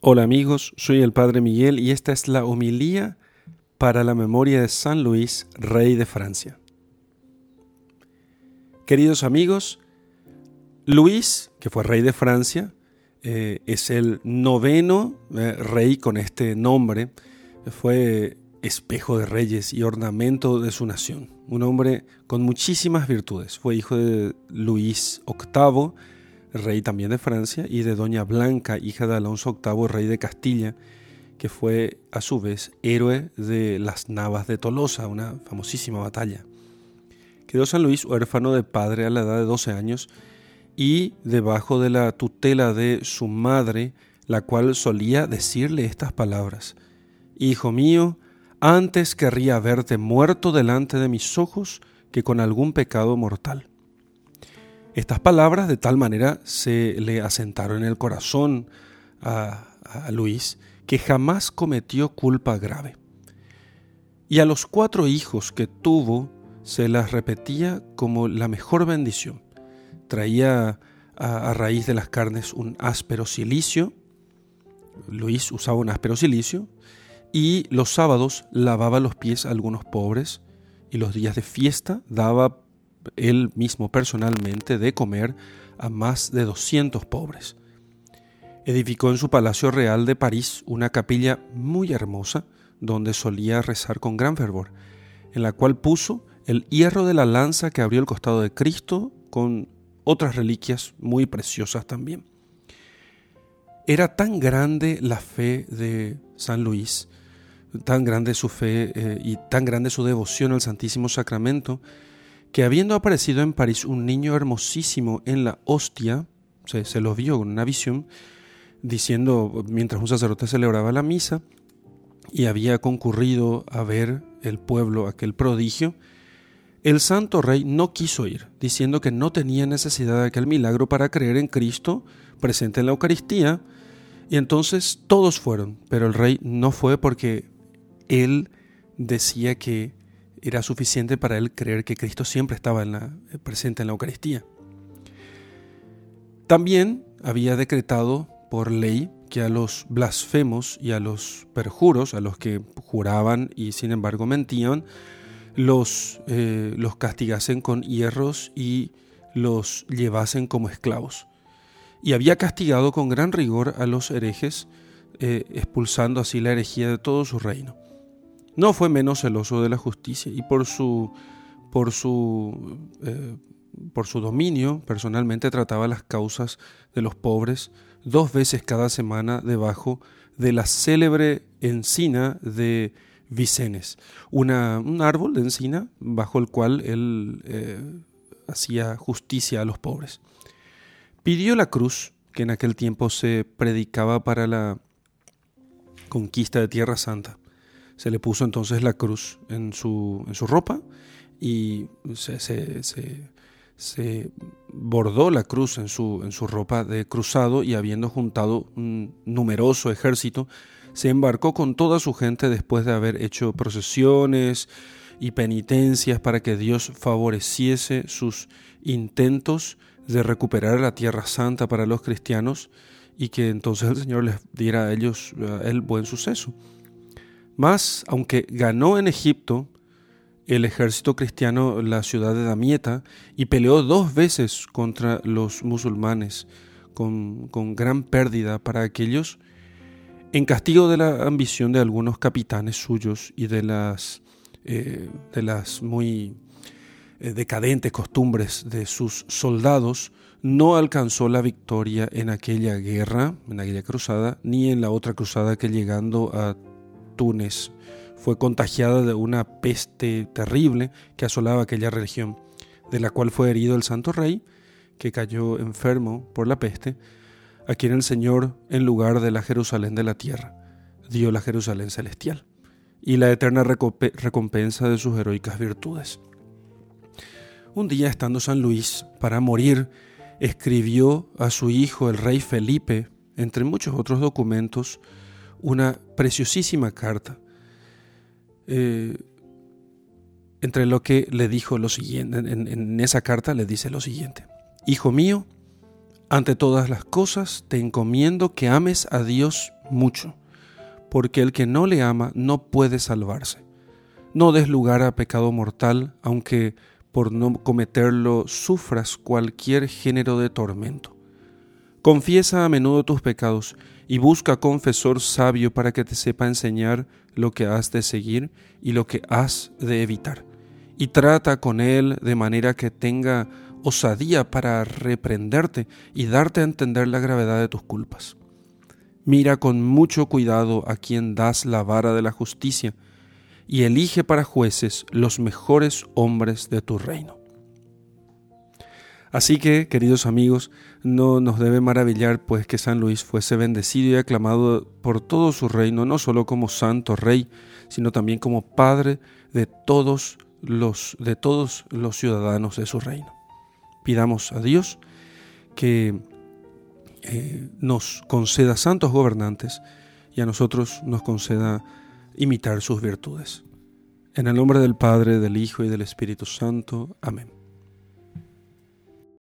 Hola amigos, soy el Padre Miguel y esta es la homilía para la memoria de San Luis, rey de Francia. Queridos amigos, Luis, que fue rey de Francia, eh, es el noveno eh, rey con este nombre, fue espejo de reyes y ornamento de su nación, un hombre con muchísimas virtudes, fue hijo de Luis VIII, rey también de Francia, y de Doña Blanca, hija de Alonso VIII, rey de Castilla, que fue a su vez héroe de las Navas de Tolosa, una famosísima batalla. Quedó San Luis huérfano de padre a la edad de 12 años y debajo de la tutela de su madre, la cual solía decirle estas palabras, Hijo mío, antes querría verte muerto delante de mis ojos que con algún pecado mortal. Estas palabras de tal manera se le asentaron en el corazón a, Luis que jamás cometió culpa grave. Y a los cuatro hijos que tuvo se las repetía como la mejor bendición. Traía a, a, raíz de las carnes un áspero silicio. Luis usaba un áspero silicio. Y los sábados lavaba los pies a algunos pobres. Y los días de fiesta daba él mismo personalmente de comer a más de 200 pobres. Edificó en su palacio real de París una capilla muy hermosa donde solía rezar con gran fervor, en la cual puso el hierro de la lanza que abrió el costado de Cristo con otras reliquias muy preciosas también. Era tan grande la fe de San Luis, tan grande su fe eh, y tan grande su devoción al Santísimo Sacramento, que habiendo aparecido en París un niño hermosísimo en la hostia, se, lo vio con una visión, diciendo, mientras un sacerdote celebraba la misa, y había concurrido a ver el pueblo aquel prodigio, el santo rey no quiso ir, diciendo que no tenía necesidad de aquel milagro para creer en Cristo presente en la Eucaristía, y entonces todos fueron, pero el rey no fue porque él decía que era suficiente para él creer que Cristo siempre estaba eh, presente en la Eucaristía. También había decretado por ley que a los blasfemos y a los perjuros, a los que juraban y sin embargo mentían, los, eh, los castigasen con hierros y los llevasen como esclavos. Y había castigado con gran rigor a los herejes, eh, expulsando así la herejía de todo su reino no fue menos celoso de la justicia y por su, por su, eh, por su dominio personalmente trataba las causas de los pobres dos veces cada semana debajo de la célebre encina de Vicenes, una, un árbol de encina bajo el cual él eh, hacía justicia a los pobres. Pidió la cruz, que en aquel tiempo se predicaba para la conquista de Tierra Santa se le puso entonces la cruz en su, en su ropa y se, se, bordó la cruz en su, en su ropa de cruzado y habiendo juntado un numeroso ejército, se embarcó con toda su gente después de haber hecho procesiones y penitencias para que Dios favoreciese sus intentos de recuperar la tierra santa para los cristianos y que entonces el Señor les diera a ellos el buen suceso. Mas, aunque ganó en Egipto el ejército cristiano la ciudad de Damieta y peleó dos veces contra los musulmanes con, gran pérdida para aquellos, en castigo de la ambición de algunos capitanes suyos y de las, eh, de las muy eh, decadentes costumbres de sus soldados, no alcanzó la victoria en aquella guerra, en aquella cruzada, ni en la otra cruzada que llegando a Túnez. Fue contagiada de una peste terrible que asolaba aquella región, de la cual fue herido el santo rey, que cayó enfermo por la peste, a quien el Señor, en lugar de la Jerusalén de la tierra, dio la Jerusalén celestial y la eterna recompensa de sus heroicas virtudes. Un día, estando San Luis para morir, escribió a su hijo, el rey Felipe, entre muchos otros documentos, una preciosísima carta, eh, entre lo que le dijo lo siguiente, en, en esa carta le dice lo siguiente, Hijo mío, ante todas las cosas te encomiendo que ames a Dios mucho, porque el que no le ama no puede salvarse. No des lugar a pecado mortal, aunque por no cometerlo sufras cualquier género de tormento. Confiesa a menudo tus pecados y busca confesor sabio para que te sepa enseñar lo que has de seguir y lo que has de evitar. Y trata con él de manera que tenga osadía para reprenderte y darte a entender la gravedad de tus culpas. Mira con mucho cuidado a quien das la vara de la justicia y elige para jueces los mejores hombres de tu reino. Así que, queridos amigos, no nos debe maravillar pues que San Luis fuese bendecido y aclamado por todo su reino, no solo como santo rey, sino también como padre de todos los de todos los ciudadanos de su reino. Pidamos a Dios que eh, nos conceda santos gobernantes y a nosotros nos conceda imitar sus virtudes. En el nombre del Padre, del Hijo y del Espíritu Santo. Amén.